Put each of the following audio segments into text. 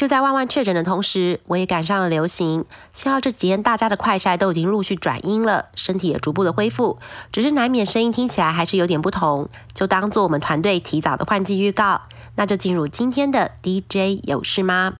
就在万万确诊的同时，我也赶上了流行。幸好这几天大家的快筛都已经陆续转阴了，身体也逐步的恢复，只是难免声音听起来还是有点不同，就当做我们团队提早的换季预告。那就进入今天的 DJ 有事吗？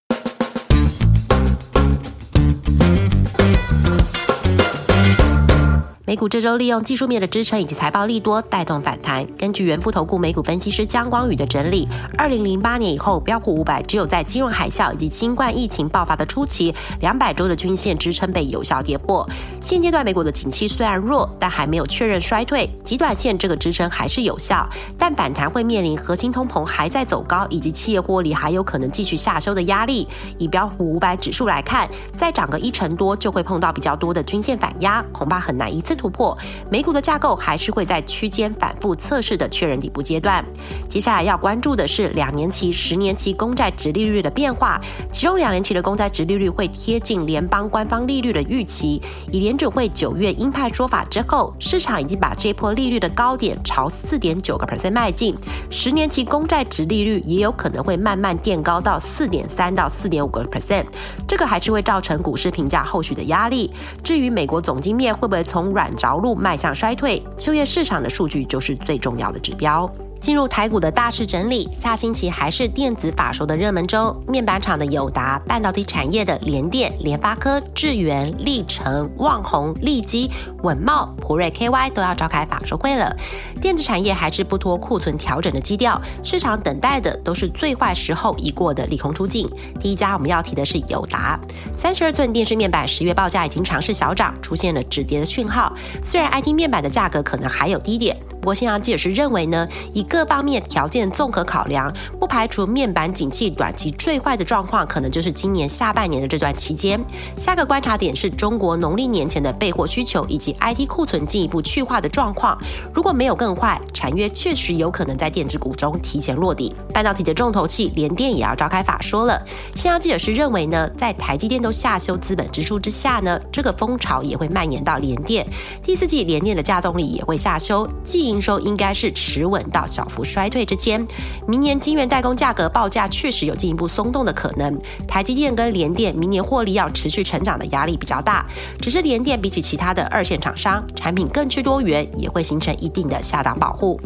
美股这周利用技术面的支撑以及财报利多带动反弹。根据元富投顾美股分析师江光宇的整理，二零零八年以后，标普五百只有在金融海啸以及新冠疫情爆发的初期，两百周的均线支撑被有效跌破。现阶段美股的景气虽然弱，但还没有确认衰退，极短线这个支撑还是有效。但反弹会面临核心通膨还在走高，以及企业获利还有可能继续下修的压力。以标普五百指数来看，再涨个一成多，就会碰到比较多的均线反压，恐怕很难一次。突破美股的架构还是会在区间反复测试的确认底部阶段。接下来要关注的是两年期、十年期公债直利率的变化，其中两年期的公债直利率会贴近联邦官方利率的预期。以联准会九月鹰派说法之后，市场已经把这波利率的高点朝四点九个 percent 迈进，十年期公债直利率也有可能会慢慢垫高到四点三到四点五个 percent，这个还是会造成股市评价后续的压力。至于美国总经面会不会从软着陆迈向衰退，就业市场的数据就是最重要的指标。进入台股的大势整理，下星期还是电子法说的热门周，面板厂的友达、半导体产业的联电、联发科、智源、历成、旺宏、利基、稳茂、普瑞 KY 都要召开法说会了。电子产业还是不脱库存调整的基调，市场等待的都是最坏时候已过的利空出尽。第一家我们要提的是友达，三十二寸电视面板十月报价已经尝试小涨，出现了止跌的讯号。虽然 IT 面板的价格可能还有低点。不过，现阳记者是认为呢，以各方面条件综合考量，不排除面板景气短期最坏的状况，可能就是今年下半年的这段期间。下个观察点是中国农历年前的备货需求以及 IT 库存进一步去化的状况。如果没有更坏，产业确实有可能在电子股中提前落地。半导体的重头戏，联电也要召开法说了。现场记者是认为呢，在台积电都下修资本支出之下呢，这个风潮也会蔓延到联电。第四季联电的价动力也会下修，即营收应该是持稳到小幅衰退之间。明年晶圆代工价格报价确实有进一步松动的可能。台积电跟联电明年获利要持续成长的压力比较大。只是联电比起其他的二线厂商，产品更趋多元，也会形成一定的下档保护。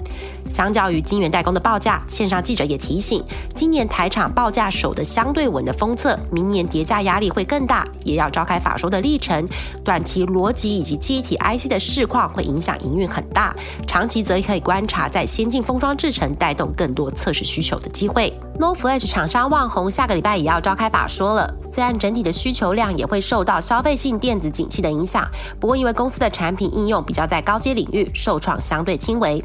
相较于晶圆代工的报价，线上记者也提醒，今年台厂报价守得相对稳的封测，明年叠价压力会更大，也要召开法说的历程。短期逻辑以及记忆体 IC 的市况会影响营运很大，长期。则可以观察在先进封装制程带动更多测试需求的机会。No Flash 厂商旺宏下个礼拜也要召开法说了，虽然整体的需求量也会受到消费性电子景气的影响，不过因为公司的产品应用比较在高阶领域，受创相对轻微。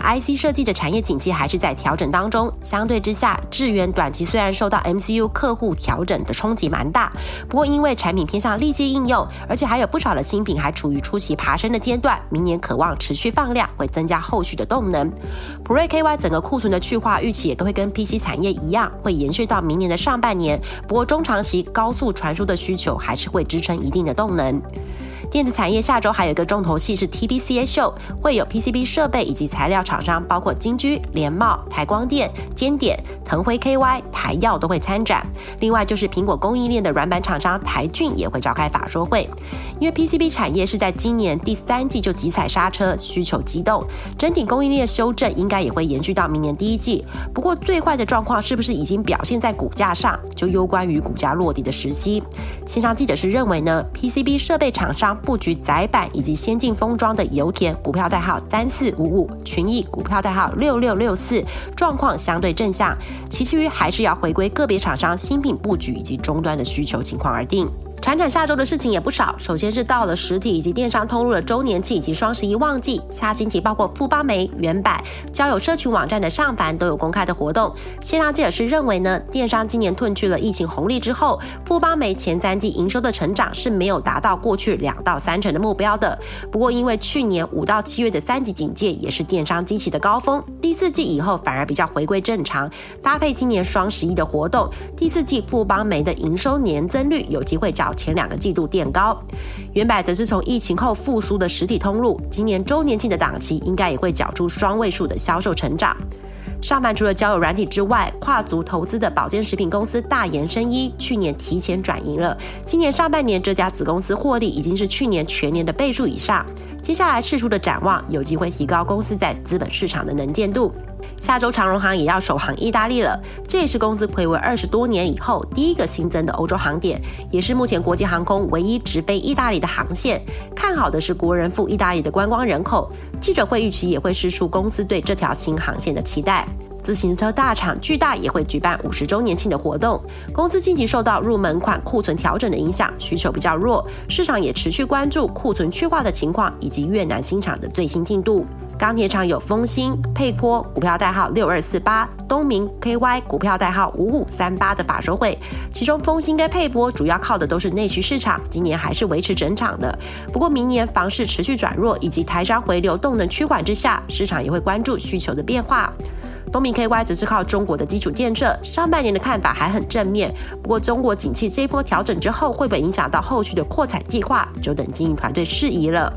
IC 设计的产业景气还是在调整当中，相对之下，智源短期虽然受到 MCU 客户调整的冲击蛮大，不过因为产品偏向立即应用，而且还有不少的新品还处于初期爬升的阶段，明年渴望持续放量，会增加后续的动能。普瑞 KY 整个库存的去化预期也都会跟 PC 产业一样，会延续到明年的上半年，不过中长期高速传输的需求还是会支撑一定的动能。电子产业下周还有一个重头戏是 TBCA 秀，会有 PCB 设备以及材料厂商，包括金居、联茂、台光电、尖点、腾辉 KY、台耀都会参展。另外就是苹果供应链的软板厂商台俊也会召开法说会。因为 PCB 产业是在今年第三季就急踩刹车，需求激动，整体供应链修正应该也会延续到明年第一季。不过最坏的状况是不是已经表现在股价上，就攸关于股价落地的时机。线上记者是认为呢，PCB 设备厂商。布局窄板以及先进封装的油田股票代号三四五五，群益股票代号六六六四，状况相对正向，其余还是要回归个别厂商新品布局以及终端的需求情况而定。产产下周的事情也不少，首先是到了实体以及电商通路的周年庆以及双十一旺季，下星期包括富邦媒、原版、交友社群网站的上凡都有公开的活动。线上记者是认为呢，电商今年褪去了疫情红利之后，富邦媒前三季营收的成长是没有达到过去两到三成的目标的。不过因为去年五到七月的三级警戒也是电商机器的高峰，第四季以后反而比较回归正常，搭配今年双十一的活动，第四季富邦媒的营收年增率有机会较。前两个季度垫高，原本则是从疫情后复苏的实体通路，今年周年庆的档期应该也会缴出双位数的销售成长。上半除了交友软体之外，跨足投资的保健食品公司大延生医去年提前转盈了，今年上半年这家子公司获利已经是去年全年的倍数以上。接下来释出的展望有机会提高公司在资本市场的能见度。下周长荣航也要首航意大利了，这也是公司暌违二十多年以后第一个新增的欧洲航点，也是目前国际航空唯一直飞意大利的航线。看好的是国人赴意大利的观光人口。记者会预期也会释出公司对这条新航线的期待。自行车大厂巨大也会举办五十周年庆的活动。公司近期受到入门款库存调整的影响，需求比较弱，市场也持续关注库存去化的情况以及越南新厂的最新进度。钢铁厂有丰兴、沛坡股票代号六二四八，东明 KY 股票代号五五三八的法说会，其中丰兴跟沛坡主要靠的都是内需市场，今年还是维持整场的。不过明年房市持续转弱，以及台商回流动能趋缓之下，市场也会关注需求的变化。东明 KY 只是靠中国的基础建设，上半年的看法还很正面。不过中国景气这一波调整之后，会不会影响到后续的扩产计划，就等经营团队释疑了。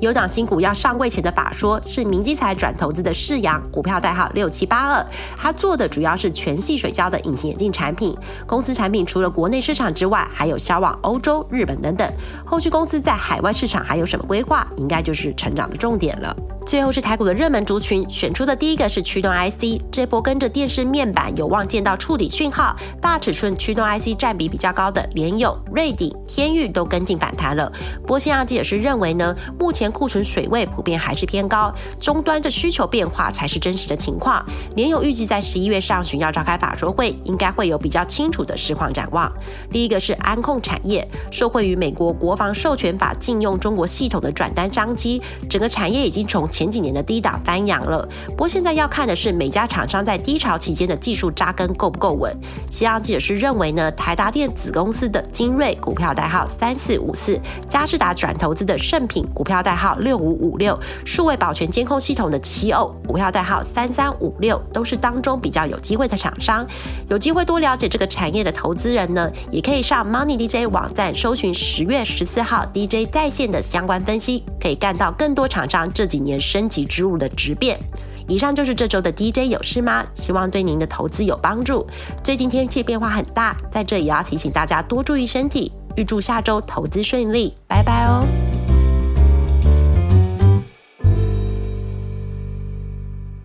有档新股要上柜前的法说是明基财转投资的世阳股票代号六七八二，它做的主要是全系水胶的隐形眼镜产品。公司产品除了国内市场之外，还有销往欧洲、日本等等。后续公司在海外市场还有什么规划，应该就是成长的重点了。最后是台股的热门族群，选出的第一个是驱动 IC，这波跟着电视面板有望见到触底讯号，大尺寸驱动 IC 占比比较高的联友、瑞鼎、天域都跟进反弹了。波新亚记者是认为呢，目前库存水位普遍还是偏高，终端的需求变化才是真实的情况。联友预计在十一月上旬要召开法说会，应该会有比较清楚的实况展望。第一个是安控产业，受惠于美国国防授权法禁用中国系统的转单商机，整个产业已经从前几年的低档翻扬了，不过现在要看的是每家厂商在低潮期间的技术扎根够不够稳。西洋记者是认为呢，台达电子公司的精锐股票代号三四五四，嘉士达转投资的圣品股票代号六五五六，数位保全监控系统的奇偶股票代号三三五六，都是当中比较有机会的厂商。有机会多了解这个产业的投资人呢，也可以上 Money DJ 网站搜寻十月十四号 DJ 在线的相关分析，可以看到更多厂商这几年升级之路的质变。以上就是这周的 DJ 有事吗？希望对您的投资有帮助。最近天气变化很大，在这也要提醒大家多注意身体。预祝下周投资顺利，拜拜哦。